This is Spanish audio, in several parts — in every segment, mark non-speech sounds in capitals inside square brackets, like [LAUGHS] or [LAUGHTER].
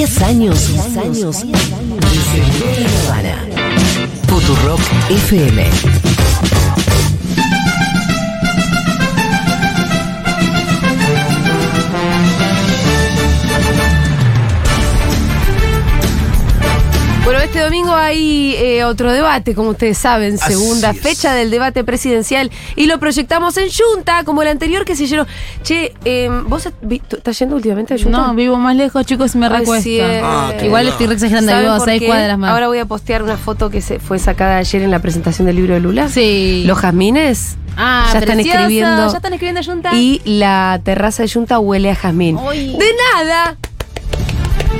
10 años, 10 años, 10 años. Futurock FM. Bueno, este domingo hay eh, otro debate, como ustedes saben, Así segunda es. fecha del debate presidencial y lo proyectamos en Junta, como el anterior que se llenó. Che, eh, ¿vos estás yendo últimamente a Junta? No, vivo más lejos, chicos, y me eh. Ah, Igual estoy re exagerando, ¿Saben vivo a seis cuadras más. Ahora voy a postear una foto que se fue sacada ayer en la presentación del libro de Lula. Sí. Los jazmines ah, ya están precioso, escribiendo. Ya están escribiendo Junta. y la terraza de Junta huele a jazmín. De nada.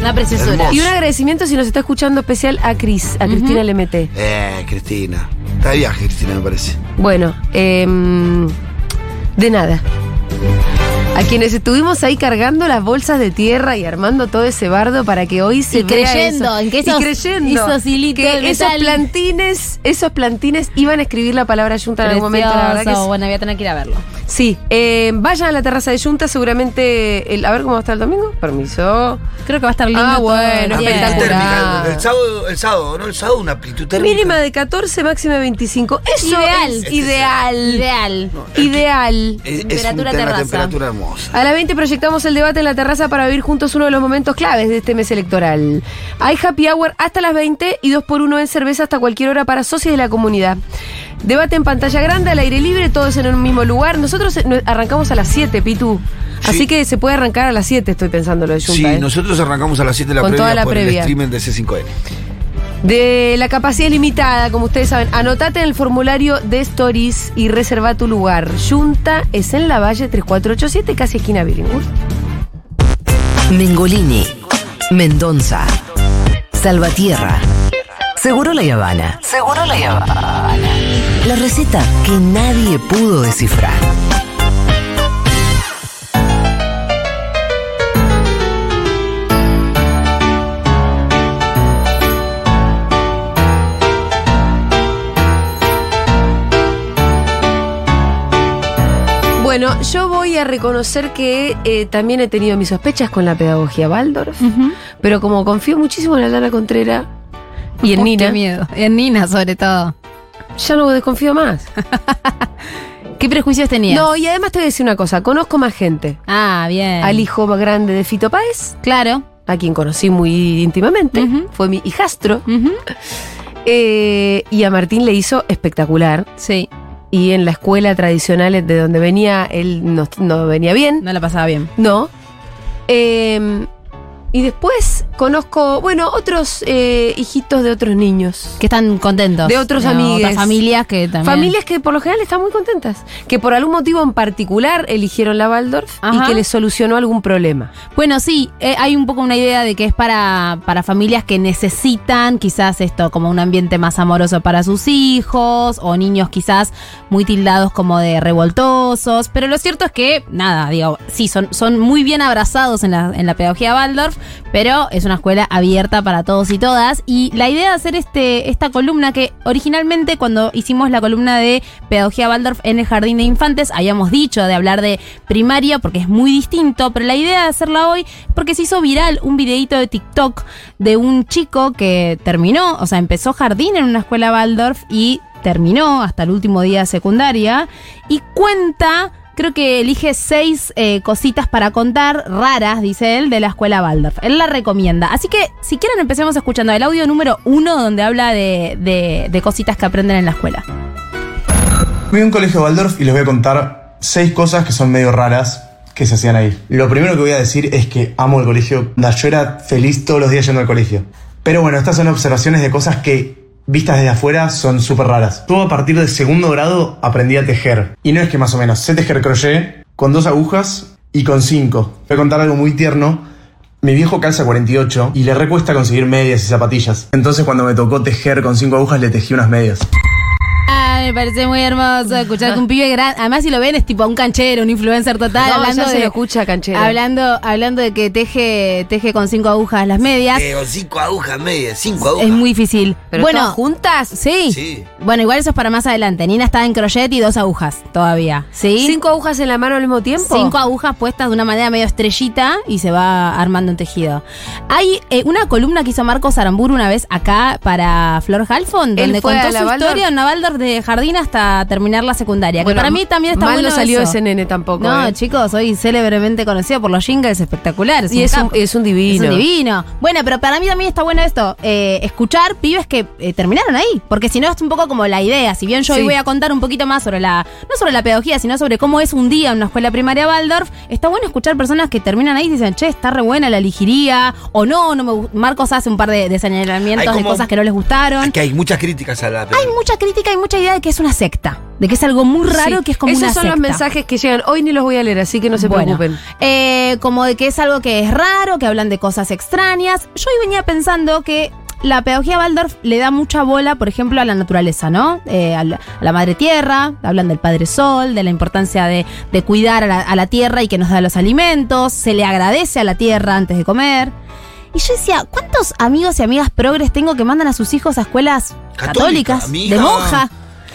Una preciosura. Hermoso. Y un agradecimiento si nos está escuchando especial a Cris, a Cristina LMT. Eh, Cristina. Está de viaje, Cristina, me parece. Bueno, em, de nada. A quienes estuvimos ahí cargando las bolsas de tierra y armando todo ese bardo para que hoy se Y vea creyendo eso. en que y esos- creyendo esos que esos plantines, esos plantines iban a escribir la palabra Junta en algún momento. La verdad que. Bueno, voy a tener que ir a verlo. Sí, eh, vayan a la terraza de Junta, seguramente. el- a ver cómo va a estar el domingo. Permiso. Creo que va a estar lindo. Ah, todo bueno, día. espectacular. térmica. El, el sábado, el sábado, ¿no? El sábado una amplitud térmica. Mínima de 14, máxima de 25. Eso Ideal. es ideal. Ideal. Ideal. Es, es Temperatura terraza. temperatura hermosa. A las 20 proyectamos el debate en la terraza para vivir juntos uno de los momentos claves de este mes electoral. Hay happy hour hasta las 20 y 2 por 1 en cerveza hasta cualquier hora para socios de la comunidad. Debate en pantalla grande, al aire libre, todos en un mismo lugar. Nosotros eh, arrancamos a las 7, Pitu. Sí. Así que se puede arrancar a las 7, estoy pensando lo de Junta. Sí, ¿eh? nosotros arrancamos a las 7 de la Con previa toda la por previa. el streaming de C5N. De la capacidad limitada, como ustedes saben, anotate en el formulario de Stories y reserva tu lugar. Junta es en la Valle 3487, casi esquina Billinghurst. Mengolini, Mendoza, Salvatierra, Seguro la Habana. Seguro la Habana. La receta que nadie pudo descifrar. Bueno, yo voy a reconocer que eh, también he tenido mis sospechas con la pedagogía Waldorf, pero como confío muchísimo en Alana Contrera y en Nina, Qué miedo. En Nina, sobre todo. ya no desconfío más. [LAUGHS] ¿Qué prejuicios tenías? No, y además te voy a decir una cosa, conozco más gente. Ah, bien. Al hijo más grande de Fito Páez, Claro. a quien conocí muy íntimamente, fue mi hijastro, eh, y a Martín le hizo espectacular. Sí, Y en la escuela tradicional de donde venía, él no, no venía bien. no la pasaba bien. No. Eh, y después conozco, bueno, otros eh, hijitos de otros niños. Que están contentos. De otros No. Otras familias que también. Familias que por lo general están muy contentas. Que por algún motivo en particular eligieron la Waldorf y que les solucionó algún problema. Bueno, sí, eh, hay un poco una idea de que es para, para familias que necesitan quizás esto, como un ambiente más amoroso para sus hijos, o niños quizás muy tildados como de revoltosos, pero lo cierto es que, nada, digo, sí, son, son muy bien abrazados en la, en la pedagogía Waldorf, pero es una escuela abierta para todos y todas, y la idea de hacer este, esta columna que originalmente cuando hicimos la columna de pedagogía Waldorf en el jardín de infantes, habíamos dicho de hablar de primaria porque es muy distinto, pero la idea de hacerla hoy porque se hizo viral un videito de TikTok de un chico que terminó, o sea, empezó jardín en una escuela Waldorf y terminó hasta el último día de secundaria y cuenta Creo que elige seis eh, cositas para contar, raras, dice él, de la escuela Waldorf. Él la recomienda. Así que, si quieren, empecemos escuchando el audio número uno, donde habla de, de- cositas que aprenden en la escuela. Fui a un colegio Waldorf y les voy a contar seis cosas que son medio raras que se hacían ahí. Lo primero que voy a decir es que amo el colegio. Yo era feliz todos los días yendo al colegio. Pero bueno, estas son observaciones de cosas que, vistas desde afuera, son súper raras. Todo a partir del segundo grado aprendí a tejer. Y no es que más o menos, sé tejer crochet con dos agujas y con cinco. Voy a contar algo muy tierno. Mi viejo calza 48 y le recuesta conseguir medias y zapatillas. Entonces cuando me tocó tejer con cinco agujas le tejí unas medias. Me parece muy hermoso escuchar que un pibe grande. Además, si lo ven, es tipo un canchero, un influencer total. No, hablando ya se de, lo escucha, canchero. Hablando, hablando de que teje, teje con cinco agujas las medias. Eh, con cinco agujas medias, cinco agujas. es muy difícil. ¿Pero bueno, todas juntas? sí. Sí. Bueno, igual eso es para más adelante. Nina está en crochet y dos agujas todavía. ¿Sí? ¿Cinco agujas en la mano al mismo tiempo? Cinco agujas puestas de una manera medio estrellita y se va armando un tejido. Hay eh, una columna que hizo Marcos Aramburu una vez acá para Flor Halfon, donde contó su historia en una Waldorf de jardín hasta terminar la secundaria. Bueno, que para mí también está mal bueno no salió eso. ese nene tampoco. No, ¿eh? chicos, soy célebremente conocido por los jingles espectaculares. Y es un, capo. es un divino. Es un divino. Bueno, pero para mí también está bueno esto, eh, escuchar pibes que eh, terminaron ahí, porque si no es un poco como la idea. Si bien yo hoy voy a contar un poquito más sobre la, no sobre la pedagogía, sino sobre cómo es un día en una escuela primaria Waldorf, está bueno escuchar personas que terminan ahí y dicen, che, está re buena, la elegiría, o no, no me Marcos hace un par de, de señalamientos de cosas que no les gustaron. Que hay muchas críticas a la Hay mucha crítica y mucha idea de que es una secta, de que es algo muy raro, Sí. que es como Esos una son secta. los mensajes que llegan. Hoy ni los voy a leer, así que no se Bueno, preocupen. eh, como de que es algo que es raro, que hablan de cosas extrañas. Yo hoy venía pensando que la pedagogía Waldorf le da mucha bola, por ejemplo, a la naturaleza, ¿no? Eh, a, la, a la madre tierra, hablan del padre sol, de la importancia de, de cuidar a la, a la tierra y que nos da los alimentos, se le agradece a la tierra antes de comer. Y yo decía, ¿cuántos amigos y amigas progres tengo que mandan a sus hijos a escuelas Católica, católicas, amiga. de monja?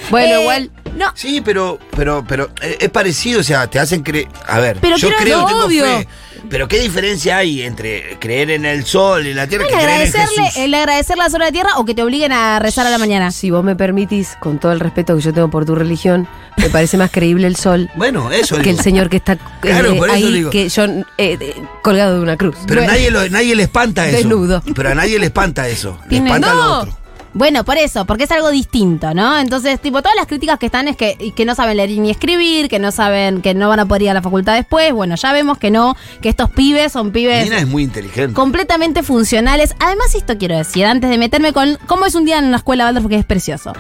Bueno, Eh, igual. No, Sí, pero, pero, pero eh, es parecido, o sea, te hacen creer. A ver, Pero yo creo, tengo obvio. fe. Pero ¿qué diferencia hay entre creer en el sol y la tierra que creer en Jesús? el agradecer la sola de tierra o que te obliguen a rezar a la mañana. Si vos me permitís, con todo el respeto que yo tengo por tu religión, me parece más creíble el sol Bueno, eso que digo. el señor que está eh, Claro, por eso ahí, digo. que yo eh, eh, colgado de una cruz. Pero Bueno. nadie, lo- nadie le espanta eso. Desnudo. Pero a nadie le espanta eso. Le espanta ¡No! lo otro. Bueno, por eso, porque es algo distinto, ¿no? Entonces, tipo, todas las críticas que están es que, que no saben leer ni escribir, que no saben, que no van a poder ir a la facultad después. Bueno, ya vemos que no, que estos pibes son pibes Nina es muy inteligente. completamente funcionales. Además, esto quiero decir, antes de meterme con cómo es un día en una escuela Waldorf, porque es precioso.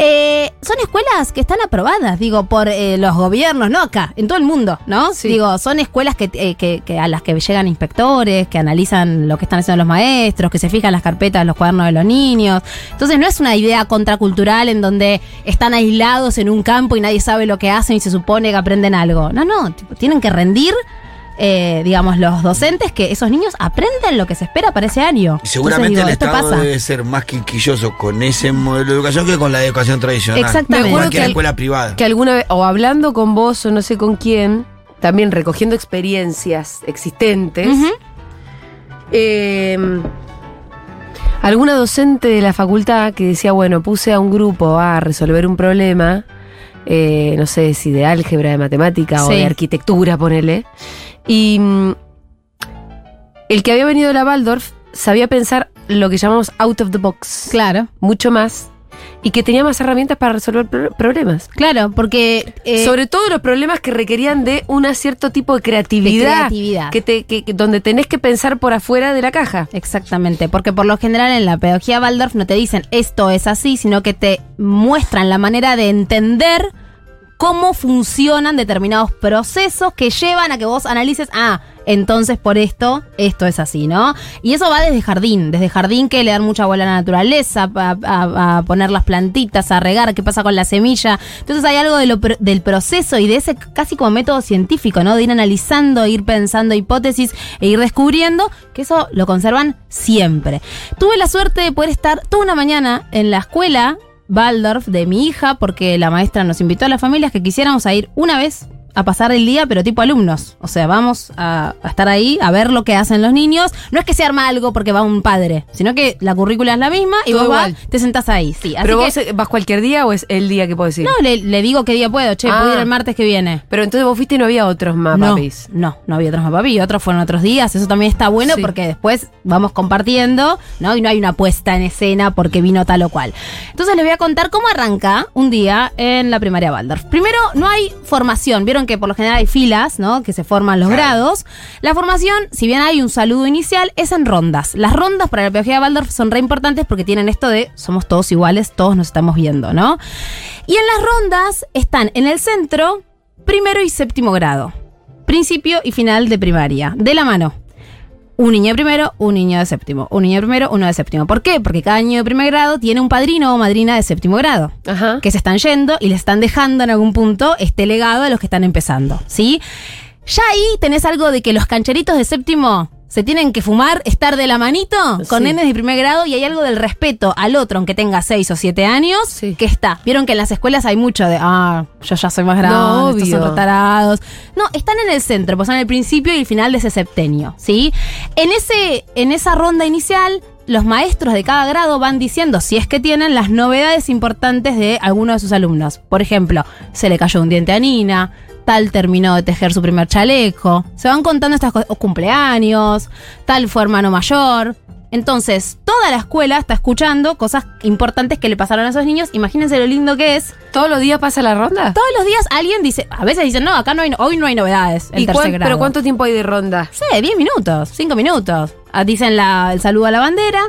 Eh, son escuelas que están aprobadas, digo, por eh, los gobiernos, no acá, en todo el mundo, ¿no? Sí. Digo, son escuelas que, eh, que- que a las que llegan inspectores, que analizan lo que están haciendo los maestros, que se fijan las carpetas, los cuadernos de los niños. Entonces no es una idea contracultural en donde están aislados en un campo y nadie sabe lo que hacen y se supone que aprenden algo. No, no, tipo, tienen que rendir. Eh, digamos, los docentes que esos niños aprenden lo que se espera para ese año. Y Seguramente Entonces, digo, el Estado pasa. debe ser más quisquilloso con ese modelo de educación que con la educación tradicional. Exactamente. Cualquier que al- escuela privada. Que alguna vez, o hablando con vos o no sé con quién, también recogiendo experiencias existentes, eh, alguna docente de la facultad que decía, bueno, puse a un grupo a resolver un problema, eh, no sé si de álgebra, de matemática o de arquitectura, ponele, y mm, el que había venido de la Waldorf sabía pensar lo que llamamos out of the box, Claro, mucho más, y que tenía más herramientas para resolver pro- problemas. claro, porque... eh, Sobre todo los problemas que requerían de un cierto tipo de creatividad. De creatividad. Que te, que- que- donde tenés que pensar por afuera de la caja. Exactamente, porque por lo general en la pedagogía Waldorf no te dicen esto es así, sino que te muestran la manera de entender cómo funcionan determinados procesos que llevan a que vos analices, ah, entonces por esto, esto es así, ¿no? Y eso va desde jardín, desde jardín que le dan mucha bola a la naturaleza, a, poner las plantitas, a regar, qué pasa con la semilla. Entonces hay algo del proceso y de ese casi como método científico, ¿no? De ir analizando, ir pensando hipótesis e ir descubriendo que eso lo conservan siempre. Tuve la suerte de poder estar toda una mañana en la escuela Waldorf de mi hija, porque la maestra nos invitó a las familias que quisiéramos ir una vez a pasar el día, pero tipo alumnos. O sea, vamos a, a estar ahí a ver lo que hacen los niños. No es que se arma algo porque va un padre, sino que la currícula es la misma y Todo vos vas, te sentás ahí. Sí, así ¿Pero que- vos eh, vas cualquier día o es el día que puedes ir? no, le, le digo qué día puedo. Che, Ah. puedo ir el martes que viene. Pero entonces vos fuiste y no había otros más no, papis. no, no había otros y otros fueron otros días. Eso también está bueno Sí. porque después vamos compartiendo, ¿no? Y no hay una puesta en escena porque vino tal o cual. Entonces les voy a contar cómo arranca un día en la primaria Waldorf. Primero, no hay formación. Vieron que por lo general hay filas, ¿no? Que se forman los grados. La formación, si bien hay un saludo inicial, es en rondas. Las rondas para la pedagogía de Waldorf son re importantes porque tienen esto de somos todos iguales, todos nos estamos viendo, ¿no? Y en las rondas están en el centro primero y séptimo grado. Principio y final de primaria, de la mano. Un niño de primero, un niño de séptimo. Un niño de primero, uno de séptimo. ¿Por qué? Porque cada niño de primer grado tiene un padrino o madrina de séptimo grado. Ajá. Que se están yendo y le están dejando en algún punto este legado a los que están empezando. ¿Sí? Ya ahí tenés algo de que los cancheritos de séptimo se tienen que fumar, estar de la manito con Sí. nenes de primer grado y hay algo del respeto al otro, aunque tenga seis o siete años, Sí. que está. Vieron que en las escuelas hay mucho de, ah, yo ya soy más grande, No, estos son retarados. No, están en el centro, pues en el principio y el final de ese septenio, ¿sí? En, ese, en esa ronda inicial, los maestros de cada grado van diciendo, si es que tienen, las novedades importantes de alguno de sus alumnos. Por ejemplo, se le cayó un diente a Nina, tal terminó de tejer su primer chaleco. Se van contando estas cosas, o cumpleaños, tal fue hermano mayor. Entonces, toda la escuela está escuchando cosas importantes que le pasaron a esos niños. Imagínense lo lindo que es. ¿Todos los días pasa la ronda? Todos los días alguien dice, a veces dicen, no, acá no hay, hoy no hay novedades. En ¿Y tercer grado. ¿Pero cuánto tiempo hay de ronda? Sí, 10 minutos, 5 minutos. Ah, Dicen la- el saludo a la bandera,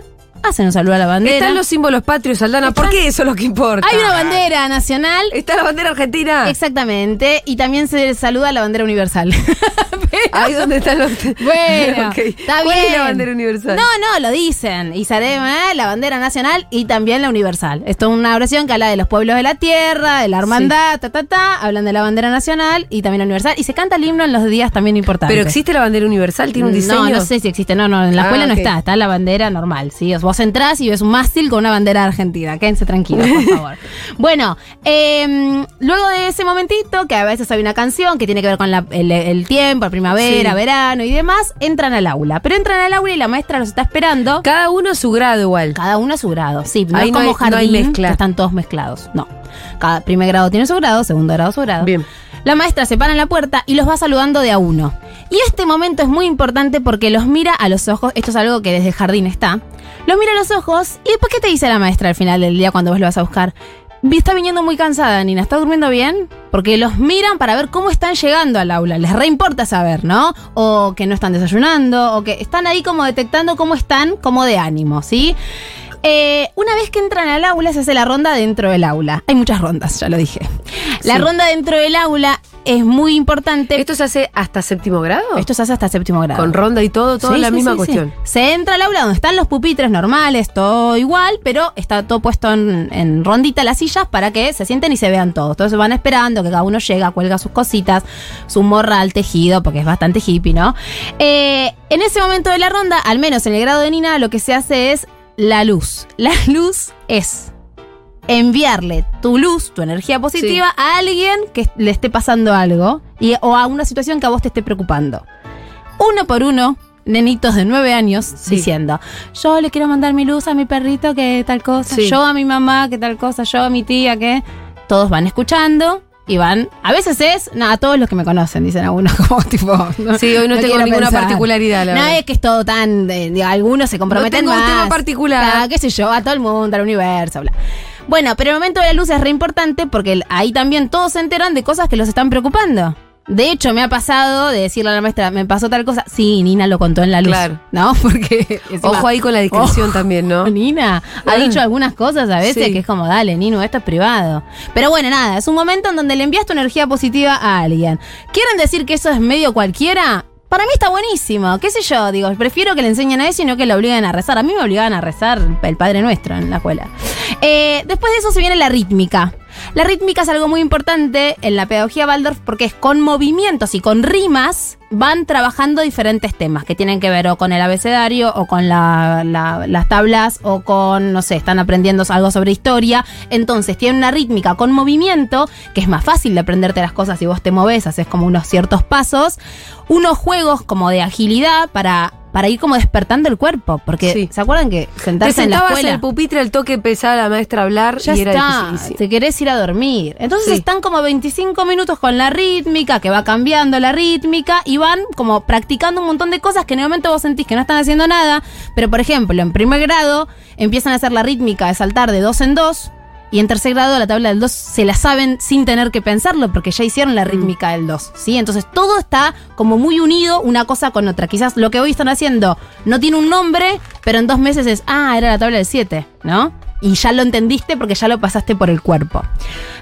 hacen un saludo a la bandera. Están los símbolos patrios, Aldana. ¿Por qué eso es lo que importa? Hay una bandera nacional. Está la bandera argentina. Exactamente, y también se saluda a la bandera universal. [LAUGHS] Ahí donde están los. Bueno, [LAUGHS] está ¿Cuál bien. es la bandera universal? No, no, lo dicen. Y Sarema, la bandera nacional y también la universal. Esto es una oración que habla de los pueblos de la tierra, de la hermandad, ta, ta, ta. Hablan de la bandera nacional y también la universal. Y se canta el himno en los días también importantes. Pero existe la bandera universal, tiene un diseño. No, no sé si existe. No, no, en la Ah, escuela no está. Está la bandera normal, ¿sí? Vos entrás y ves un mástil con una bandera argentina. Quédense tranquilos, por [LAUGHS] favor. bueno, eh, luego de ese momentito, que a veces hay una canción que tiene que ver con la- el, el tiempo, la primavera, Sí. verano y demás, entran al aula. Pero entran al aula y la maestra los está esperando. Cada uno a su grado igual. Cada uno a su grado. Sí, no Ahí es no como hay- no hay jardín, mezcla. que están todos mezclados. No. Cada primer grado tiene su grado, segundo grado su grado. Bien. La maestra se para en la puerta y los va saludando de a uno. Y este momento es muy importante porque los mira a los ojos. Esto es algo que desde jardín está. Los mira a los ojos y después, ¿qué te dice la maestra al final del día cuando vos lo vas a buscar? Está viniendo muy cansada, Nina. ¿Está durmiendo bien? Porque los miran para ver cómo están llegando al aula. Les reimporta saber, ¿no? O que no están desayunando, o que están ahí como detectando cómo están, como de ánimo, ¿sí? Eh, una vez que entran al aula, se hace la ronda dentro del aula. Hay muchas rondas, ya lo dije. La Sí. ronda dentro del aula es muy importante. ¿Esto se hace hasta séptimo grado? Esto se hace hasta séptimo grado. Con ronda y todo, todo Sí, la sí, misma cuestión. Se entra al aula donde están los pupitres normales, todo igual, pero está todo puesto en, en rondita las sillas para que se sienten y se vean todos. Entonces van esperando que cada uno llega, cuelga sus cositas, su morral tejido, porque es bastante hippie, ¿no? Eh, en ese momento de la ronda, al menos en el grado de Nina, lo que se hace es la luz. La luz es enviarle tu luz, tu energía positiva a alguien que le esté pasando algo y, o a una situación que a vos te esté preocupando. Uno por uno, nenitos de nueve años diciendo, yo le quiero mandar mi luz a mi perrito que tal cosa, Sí. yo a mi mamá que tal cosa, yo a mi tía que... Todos van escuchando y van... A veces es, no, a todos los que me conocen, dicen algunos [LAUGHS] como tipo... no- Sí, hoy no tengo ninguna pensar. particularidad, la No verdad. es que es todo tan... de- de- algunos se comprometen tengo un tema particular. Qué sé yo, a todo el mundo, al universo, bla. Bueno, pero el momento de la luz es re importante porque ahí también todos se enteran de cosas que los están preocupando. De hecho, me ha pasado de decirle a la maestra, me pasó tal cosa. Sí, Nina lo contó en la luz. Claro. ¿No? [LAUGHS] Porque. encima- Ojo ahí con la discreción también, ¿no? Nina ha dicho algunas cosas a veces Sí. que es como, dale, Nino, esto es privado. Pero bueno, nada, es un momento en donde le envías tu energía positiva a alguien. ¿Quieren decir que eso es medio cualquiera? Para mí está buenísimo, qué sé yo, digo, prefiero que le enseñen a eso y no que le obliguen a rezar. A mí me obligaban a rezar el Padre Nuestro en la escuela. Eh, después de eso se viene la rítmica. La rítmica es algo muy importante en la pedagogía Waldorf porque es con movimientos y con rimas van trabajando diferentes temas que tienen que ver o con el abecedario o con la- la- las tablas o con, no sé, están aprendiendo algo sobre historia. Entonces tiene una rítmica con movimiento que es más fácil de aprenderte las cosas si vos te moves, haces como unos ciertos pasos. Unos juegos como de agilidad para... Para ir como despertando el cuerpo, porque Sí. ¿se acuerdan que Te sentarse en la escuela? el pupitre, el toque empezaba la maestra a hablar Ya y era está, difícil. te querés ir a dormir. Entonces Sí. están como 25 minutos con la rítmica, que va cambiando la rítmica, y van como practicando un montón de cosas que en el momento vos sentís que no están haciendo nada. Pero por ejemplo, en primer grado empiezan a hacer la rítmica de saltar de dos en dos. Y en tercer grado la tabla del 2 se la saben sin tener que pensarlo porque ya hicieron la rítmica del 2, ¿sí? Entonces todo está como muy unido una cosa con otra. Quizás lo que hoy están haciendo no tiene un nombre, pero en dos meses es, ah, era la tabla del 7, ¿no? Y ya lo entendiste porque ya lo pasaste por el cuerpo.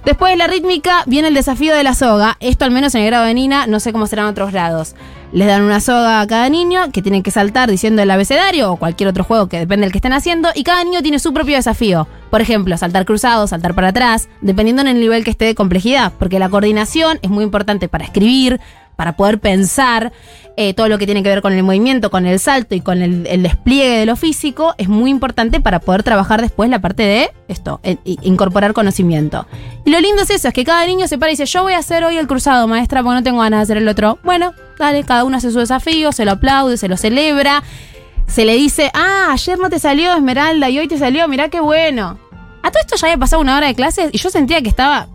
Después de la rítmica viene el desafío de la soga. Esto al menos en el grado de Nina, no sé cómo serán otros grados. Les dan una soga a cada niño que tienen que saltar diciendo el abecedario o cualquier otro juego que depende del que estén haciendo y cada niño tiene su propio desafío. Por ejemplo, saltar cruzado, saltar para atrás, dependiendo en el nivel que esté de complejidad, porque la coordinación es muy importante para escribir, para poder pensar eh, todo lo que tiene que ver con el movimiento, con el salto y con el, despliegue de lo físico, es muy importante para poder trabajar después la parte de esto, i- incorporar conocimiento. Y lo lindo es eso, es que cada niño se para y dice, yo voy a hacer hoy el cruzado, maestra, porque no tengo ganas de hacer el otro. Bueno, dale, cada uno hace su desafío, se lo aplaude, se lo celebra, se le dice, ah, ayer no te salió Esmeralda y hoy te salió, mirá qué bueno. A todo esto ya había pasado una hora de clases y yo sentía que estaba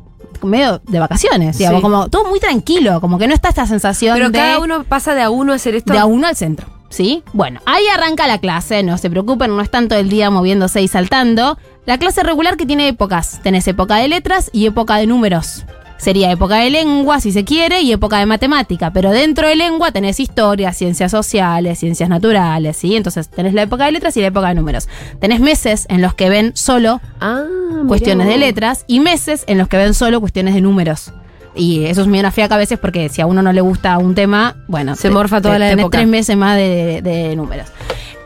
medio de vacaciones, digamos, Sí. como todo muy tranquilo, como que no está esta sensación Pero de cada uno pasa de a uno a hacer esto. de a uno al centro. ¿Sí? Bueno, ahí arranca la clase, no se preocupen, no es tanto el día moviéndose y saltando. La clase regular que tiene épocas. Tenés época de letras y época de números. Sería época de lengua, si se quiere, y época de matemática. Pero dentro de lengua tenés historia, ciencias sociales, ciencias naturales, ¿sí? Entonces tenés la época de letras y la época de números. Tenés meses en los que ven solo Ah, cuestiones de letras y meses en los que ven solo cuestiones de números. Y eso es medio una fiaca a veces porque si a uno no le gusta un tema, bueno, Se morfa toda la tenés época. tres meses más de, de números.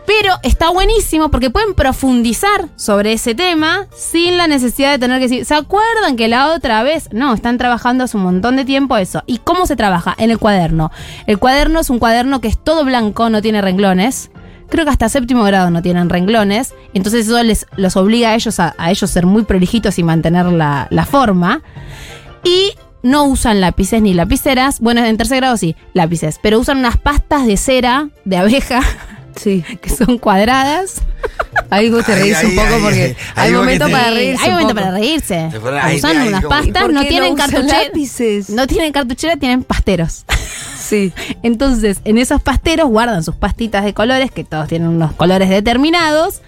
Pero está buenísimo porque pueden profundizar sobre ese tema sin la necesidad de tener que decir, ¿se acuerdan que la otra vez? No, están trabajando hace un montón de tiempo eso. ¿Y cómo se trabaja? En el cuaderno. El cuaderno es un cuaderno que es todo blanco, no tiene renglones. Creo que hasta séptimo grado no tienen renglones. Entonces eso les los obliga a ellos a, a ellos ser muy prolijitos y mantener la, la forma. Y no usan lápices ni lapiceras. Bueno, en tercer grado sí, lápices. Pero usan unas pastas de cera de abeja Sí. [LAUGHS] que son cuadradas. Ahí vos te Ahí, reís un poco ahí, porque ahí, hay momento para reírse. Hay un momento poco. para reírse. Usan unas como- ¿Y pastas, no tienen usan cartuchera. No tienen cartuchera, tienen pasteros. [LAUGHS] Sí. Entonces, en esos pasteros guardan sus pastitas de colores, que todos tienen unos colores determinados,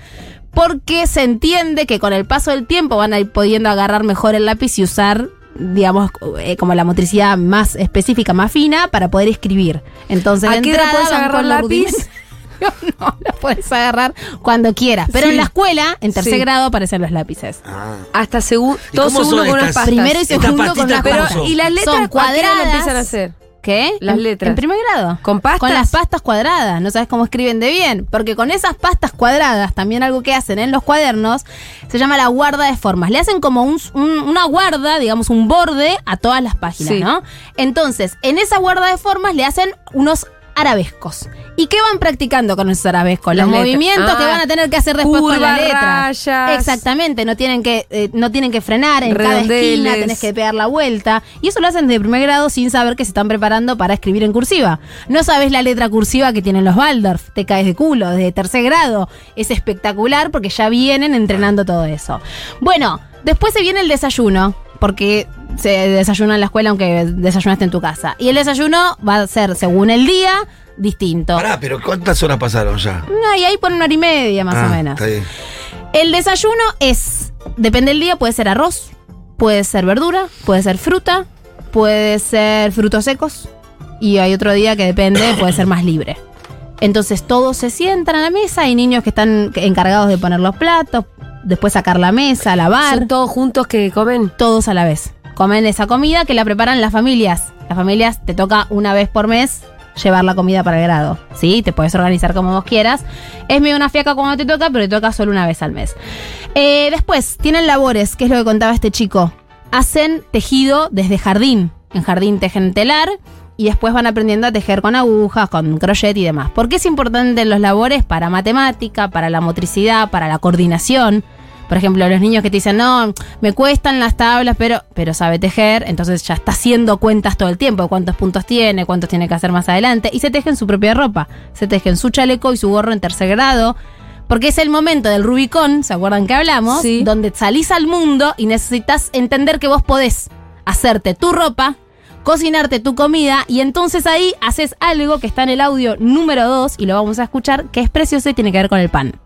porque se entiende que con el paso del tiempo van a ir pudiendo agarrar mejor el lápiz y usar, digamos, eh, como la motricidad más específica, más fina, para poder escribir. Entonces, ¿A de qué edad entrada podés van agarrar lápiz? [LAUGHS] [LAUGHS] no, la puedes agarrar cuando quieras. Pero Sí. en la escuela, en tercer Sí. grado, aparecen los lápices. Ah. Hasta segundo, ¿Y todo segundo son con unas pastas. Primero y segundo con las pastas. y las letras Son ¿a qué edad lo cuadradas. empiezan a hacer? ¿Qué? Las letras. En primer grado. ¿Con pastas? Con las pastas cuadradas. No sabes cómo escriben de bien. Porque con esas pastas cuadradas, también algo que hacen en los cuadernos, se llama la guarda de formas. Le hacen como un- un- una guarda, digamos, un borde a todas las páginas, Sí. ¿no? Entonces, en esa guarda de formas le hacen unos arabescos. ¿Y qué van practicando con esos arabescos? Los movimientos que Ah, van a tener que hacer después con la letra. rayas. Exactamente, no tienen que eh, no tienen que frenar en cada esquina, tenés que pegar la vuelta. Y eso lo hacen de primer grado sin saber que se están preparando para escribir en cursiva. No sabes la letra cursiva que tienen los Waldorf, te caes de culo desde tercer grado. Es espectacular porque ya vienen entrenando todo eso. Bueno, después se viene el desayuno, porque se desayuna en la escuela aunque desayunaste en tu casa. Y el desayuno va a ser según el día distinto. Pará, pero ¿cuántas horas pasaron ya? No, y ahí por una hora y media más Ah, o menos. Está bien. El desayuno es, depende del día, puede ser arroz, puede ser verdura, puede ser fruta, puede ser frutos secos y hay otro día que depende, [COUGHS] puede ser más libre. Entonces todos se sientan a la mesa, hay niños que están encargados de poner los platos, después sacar la mesa, lavar, ¿Son todos juntos que comen? todos a la vez. Comen esa comida que la preparan las familias. Las familias te toca una vez por mes llevar la comida para el grado. ¿Sí? Te puedes organizar como vos quieras. Es medio una fiaca cuando te toca, pero te toca solo una vez al mes. Eh, después, tienen labores, que es lo que contaba este chico. Hacen tejido desde jardín. En jardín tejen telar y después van aprendiendo a tejer con agujas, con crochet y demás. ¿Por qué es importante los labores? Para matemática, para la motricidad, para la coordinación. Por ejemplo, los niños que te dicen, no, me cuestan las tablas, pero, pero sabe tejer, entonces ya está haciendo cuentas todo el tiempo, cuántos puntos tiene, cuántos tiene que hacer más adelante, y se tejen su propia ropa, se tejen su chaleco y su gorro en tercer grado, porque es el momento del Rubicón, ¿se acuerdan que hablamos? Sí. Donde salís al mundo y necesitas entender que vos podés hacerte tu ropa, cocinarte tu comida, y entonces ahí haces algo que está en el audio número 2, y lo vamos a escuchar, que es precioso y tiene que ver con el pan.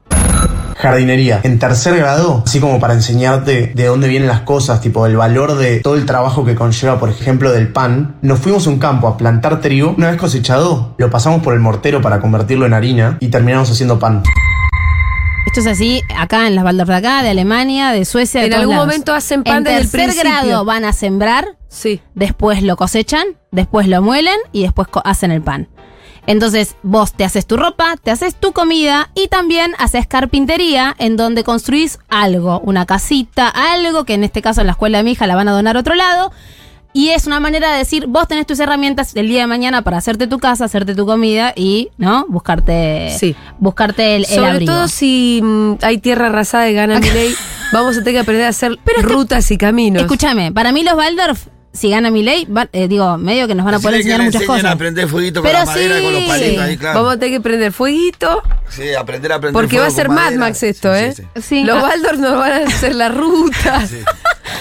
Jardinería. En tercer grado, así como para enseñarte de dónde vienen las cosas, tipo el valor de todo el trabajo que conlleva, por ejemplo, del pan, nos fuimos a un campo a plantar trigo. Una vez cosechado, lo pasamos por el mortero para convertirlo en harina y terminamos haciendo pan. Esto es así acá en las Waldorf de acá, de Alemania, de Suecia, de En todos algún lados. momento hacen pan en desde el tercer grado van a sembrar, Sí. después lo cosechan, después lo muelen y después co- hacen el pan. Entonces vos te haces tu ropa, te haces tu comida y también haces carpintería en donde construís algo, una casita, algo que en este caso en la escuela de mi hija la van a donar a otro lado. Y es una manera de decir, vos tenés tus herramientas del día de mañana para hacerte tu casa, hacerte tu comida y, ¿no? Buscarte, Sí. buscarte el, el Sobre abrigo. todo si mm, hay tierra arrasada y gana [LAUGHS] mi ley, vamos a tener que aprender a hacer rutas y caminos. Escúchame, para mí los Waldorf, si gana mi ley, digo, medio que nos van a poder que enseñar muchas cosas. a prender fueguito con Pero la madera, sí. con los palitos Sí. ahí, claro. Vamos a tener que prender fueguito, Sí, aprender a prender porque va a fuego ser Mad. Max esto, Sí, ¿eh? sí, sí. Sí. Los. Waldorf nos van a hacer la [LAUGHS] ruta.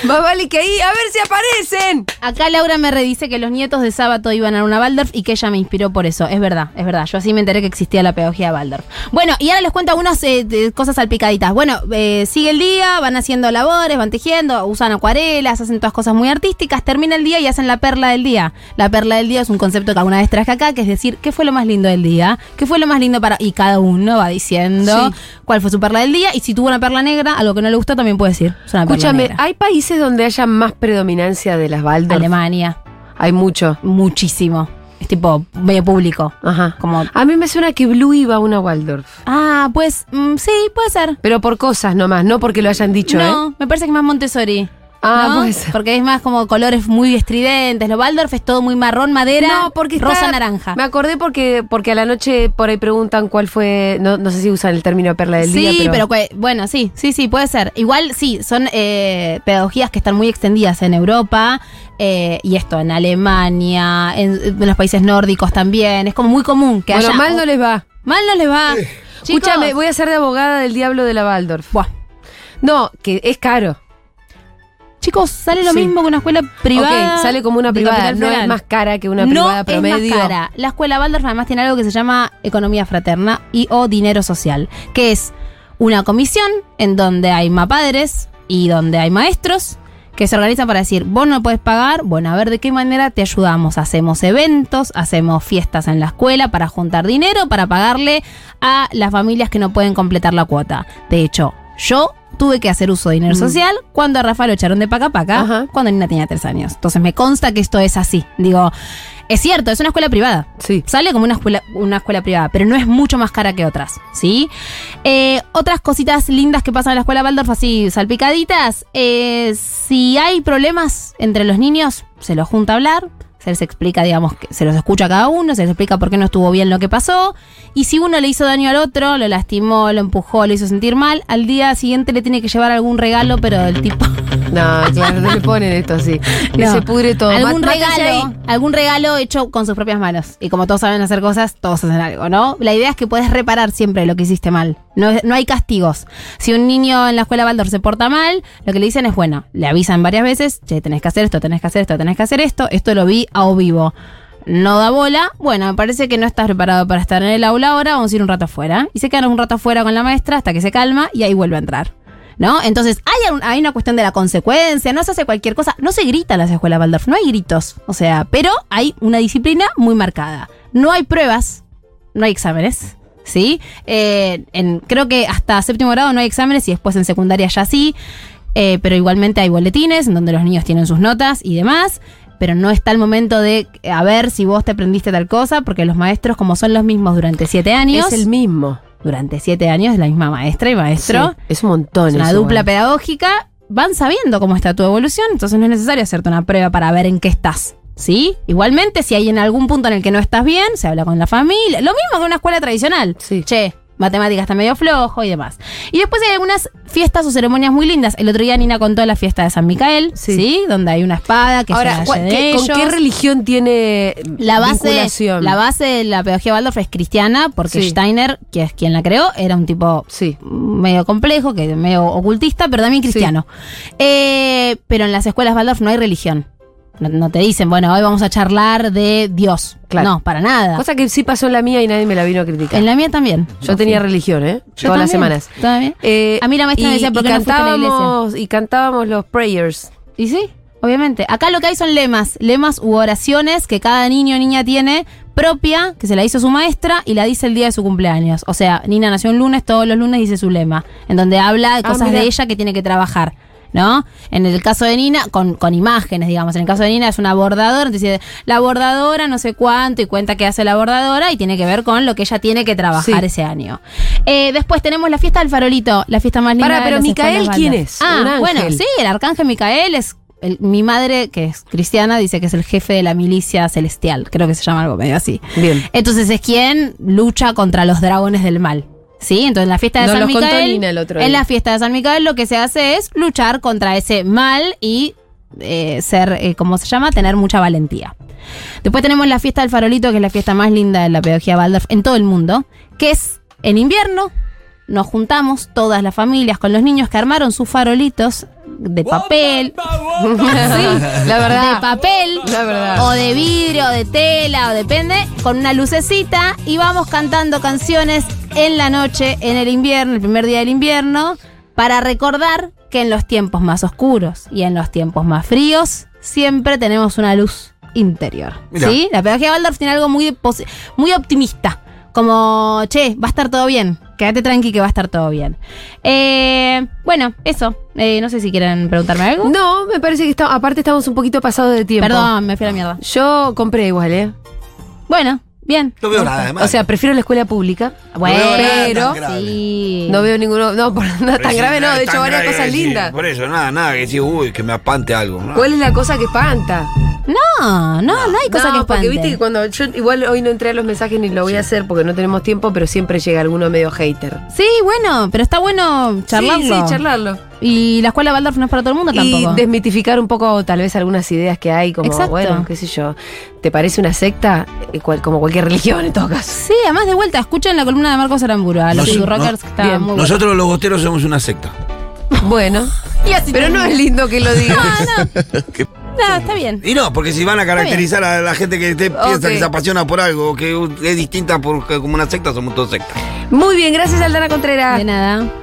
Más vale que ahí, a ver si aparecen. Acá Laura me redice que los nietos de Sábato iban a una Waldorf y que ella me inspiró por eso. Es verdad, es verdad. Yo así me enteré que existía la pedagogía Waldorf. Bueno, y ahora les cuento algunas eh, cosas salpicaditas. Bueno, eh, sigue el día, van haciendo labores, van tejiendo, usan acuarelas, hacen todas cosas muy artísticas. Termina el día y hacen la perla del día. La perla del día es un concepto que alguna vez traje acá, que es decir, ¿qué fue lo más lindo del día? ¿Qué fue lo más lindo para.? Y cada uno va diciendo Sí. Cuál fue su perla del día. Y si tuvo una perla negra, algo que no le gustó, también puede decir. Es una perla Escúchame, negra. ¿hay países donde haya más predominancia de las Waldorf? Alemania, Hay mucho. muchísimo. Es tipo medio público. Ajá. Como A mí me suena que Blue iba a una Waldorf. Ah, pues mm, sí, puede ser. Pero por cosas nomás, no porque lo hayan dicho, ¿eh? no, me parece que es más Montessori. Ah, ser. Porque es más como colores muy estridentes. Lo Waldorf es todo muy marrón, madera, No, porque está- rosa, naranja. Me acordé porque porque a la noche por ahí preguntan cuál fue, no, no sé si usan el término perla del sí, día, pero, pero, bueno, sí, sí, sí, puede ser. Igual sí, son eh, pedagogías que están muy extendidas en Europa eh, y esto en Alemania, en, en los países nórdicos también. Es como muy común que bueno, haya. mal no les va. mal no les va. Chicos, Escúchame, voy a ser de abogada del diablo de la Waldorf. Buah. No, que es caro. Chicos, sale lo Sí. mismo que una escuela privada. Sale como una privada, no es más cara que una privada no promedio. Es más cara. La escuela Waldorf además tiene algo que se llama economía fraterna y o dinero social, que es una comisión en donde hay mapadres y donde hay maestros que se organizan para decir, vos no puedes pagar, bueno, a ver de qué manera te ayudamos. Hacemos eventos, hacemos fiestas en la escuela para juntar dinero, para pagarle a las familias que no pueden completar la cuota. De hecho, yo tuve que hacer uso de dinero social cuando a Rafael lo echaron de paca paca, Ajá. cuando Nina tenía tres años. Entonces me consta que esto es así. Digo, es cierto, es una escuela privada. Sí. Sale como una escuela, una escuela privada, pero no es mucho más cara que otras, ¿sí? Eh, otras cositas lindas que pasan en la escuela Waldorf, así salpicaditas. eh, si hay problemas entre los niños, se los junta a hablar. Se les explica, digamos, que se los escucha a cada uno, se les explica por qué no estuvo bien lo que pasó. Y si uno le hizo daño al otro, lo lastimó, lo empujó, le hizo sentir mal, al día siguiente le tiene que llevar algún regalo, pero del tipo. [LAUGHS] No, [LAUGHS] claro, no le ponen esto así. No. se pudre todo. Algún regalo, algún regalo hecho con sus propias manos. Y como todos saben hacer cosas, todos hacen algo, ¿no? La idea es que puedes reparar siempre lo que hiciste mal. No, no hay castigos. Si un niño en la escuela Waldorf se porta mal, lo que le dicen es, bueno, le avisan varias veces, che, tenés que hacer esto, tenés que hacer esto, tenés que hacer esto, esto lo vi a o vivo. No da bola, bueno, me parece que no estás preparado para estar en el aula ahora, vamos a ir un rato afuera. Y se quedan un rato afuera con la maestra hasta que se calma y ahí vuelve a entrar. ¿No? Entonces, hay, hay una cuestión de la consecuencia, no se hace cualquier cosa, no se grita en las escuelas Waldorf, no hay gritos, o sea, pero hay una disciplina muy marcada. No hay pruebas, no hay exámenes, ¿sí? Eh, creo que hasta séptimo grado no hay exámenes y después en secundaria ya sí, eh, pero igualmente hay boletines en donde los niños tienen sus notas y demás. Pero no está el momento de eh, a ver si vos te aprendiste tal cosa, porque los maestros, como son los mismos durante siete años, Es el mismo. Durante siete años, la misma maestra y maestro, Sí, es un montón. es una dupla igual. pedagógica, van sabiendo cómo está tu evolución, entonces no es necesario hacerte una prueba para ver en qué estás. ¿Sí? Igualmente, si hay en algún punto en el que no estás bien, se habla con la familia. Lo mismo que una escuela tradicional. Sí. Che, matemáticas está medio flojo y demás. Y después hay algunas fiestas o ceremonias muy lindas. El otro día Nina contó la fiesta de San Micael, Sí. ¿sí? Donde hay una espada que Ahora, se ¿cuál- de qué- ¿con qué religión tiene La base, vinculación? la base de la pedagogía Waldorf es cristiana, porque Sí. Steiner, que es quien la creó, era un tipo Sí. medio complejo, que medio ocultista, pero también cristiano. Eh, pero en las escuelas Waldorf no hay religión. No, no te dicen, bueno, hoy vamos a charlar de Dios. Claro. No, para nada. Cosa que sí pasó en la mía y nadie me la vino a criticar. en la mía también. Yo tenía religión, ¿eh? Yo Todas las semanas. también. Eh, A mí la maestra me decía, ¿por qué no fuiste a la iglesia? cantábamos, y cantábamos los prayers. Y sí, obviamente. Acá lo que hay son lemas, lemas u oraciones que cada niño o niña tiene propia que se la hizo su maestra y la dice el día de su cumpleaños. O sea, Nina nació un lunes, todos los lunes dice su lema, en donde habla de Ah, cosas de ella que tiene que trabajar. ¿No? En el caso de Nina, con, con imágenes, digamos. En el caso de Nina es una bordadora, entonces la bordadora no sé cuánto y cuenta qué hace la bordadora y tiene que ver con lo que ella tiene que trabajar Sí. ese año. Eh, después tenemos la fiesta del farolito, la fiesta más linda Pará, de pero las Micael, ¿quién es? Ah, bueno, sí, el arcángel Micael es el- mi madre, que es cristiana, dice que es el jefe de la milicia celestial. Creo que se llama algo medio así. Bien. Entonces es quien lucha contra los dragones del mal. ¿Sí? Entonces en la fiesta de San los contó Micael. Nina el otro en día. la fiesta de San lo que se hace es luchar contra ese mal y eh, ser, eh, ¿cómo se llama? Tener mucha valentía. Después tenemos la fiesta del farolito, que es la fiesta más linda de la pedagogía Waldorf en todo el mundo, que es en invierno. Nos juntamos todas las familias con los niños que armaron sus farolitos de papel. [LAUGHS] Sí, La verdad. De papel. La verdad. O de vidrio, o de tela, o depende, con una lucecita y vamos cantando canciones en la noche, en el invierno, el primer día del invierno, para recordar que en los tiempos más oscuros y en los tiempos más fríos siempre tenemos una luz interior. Mirá. ¿Sí? La pedagogía Waldorf tiene algo muy optimista. Como, che, va a estar todo bien. Quédate tranqui que va a estar todo bien. Eh, bueno, eso. Eh, no sé si quieren preguntarme algo. No, me parece que está, aparte estamos un poquito pasados de tiempo. Perdón, me fui a la mierda. Yo compré igual, ¿eh? Bueno, bien. No veo nada de mal. O sea, prefiero la escuela pública. Bueno, veo nada pero tan grave. sí. no veo ninguno. No, por- [LAUGHS] no es tan grave, no. nada De hecho, varias cosas lindas. Por eso, nada, nada, que decir, uy, que me apante algo. ¿no? ¿Cuál es la cosa que espanta? No, no, no hay cosa no, que espante. porque viste que cuando yo igual hoy no entré a los mensajes ni lo voy a hacer porque no tenemos tiempo, pero siempre llega alguno medio hater. Sí, bueno, pero está bueno charlarlo. Sí, sí, charlarlo. Y la escuela Waldorf no es para todo el mundo Y tampoco. desmitificar un poco tal vez algunas ideas que hay, como, Exacto. bueno, qué sé yo, ¿te parece una secta? Eh, cual- como cualquier [LAUGHS] religión en todo caso. Sí, además de vuelta, escuchen la columna de Marcos Aramburu, a los No, sí, rockers que está bien. muy bueno. Nosotros los gosteros somos una secta. Bueno, [LAUGHS] Y así pero no es lindo que lo digas. [LAUGHS] Ah, no. No, está bien. Y no, porque si van a caracterizar a la gente que te piensa que se apasiona por algo, que es distinta por, como una secta, somos todos sectas. Muy bien, gracias Aldana Contreras. De nada.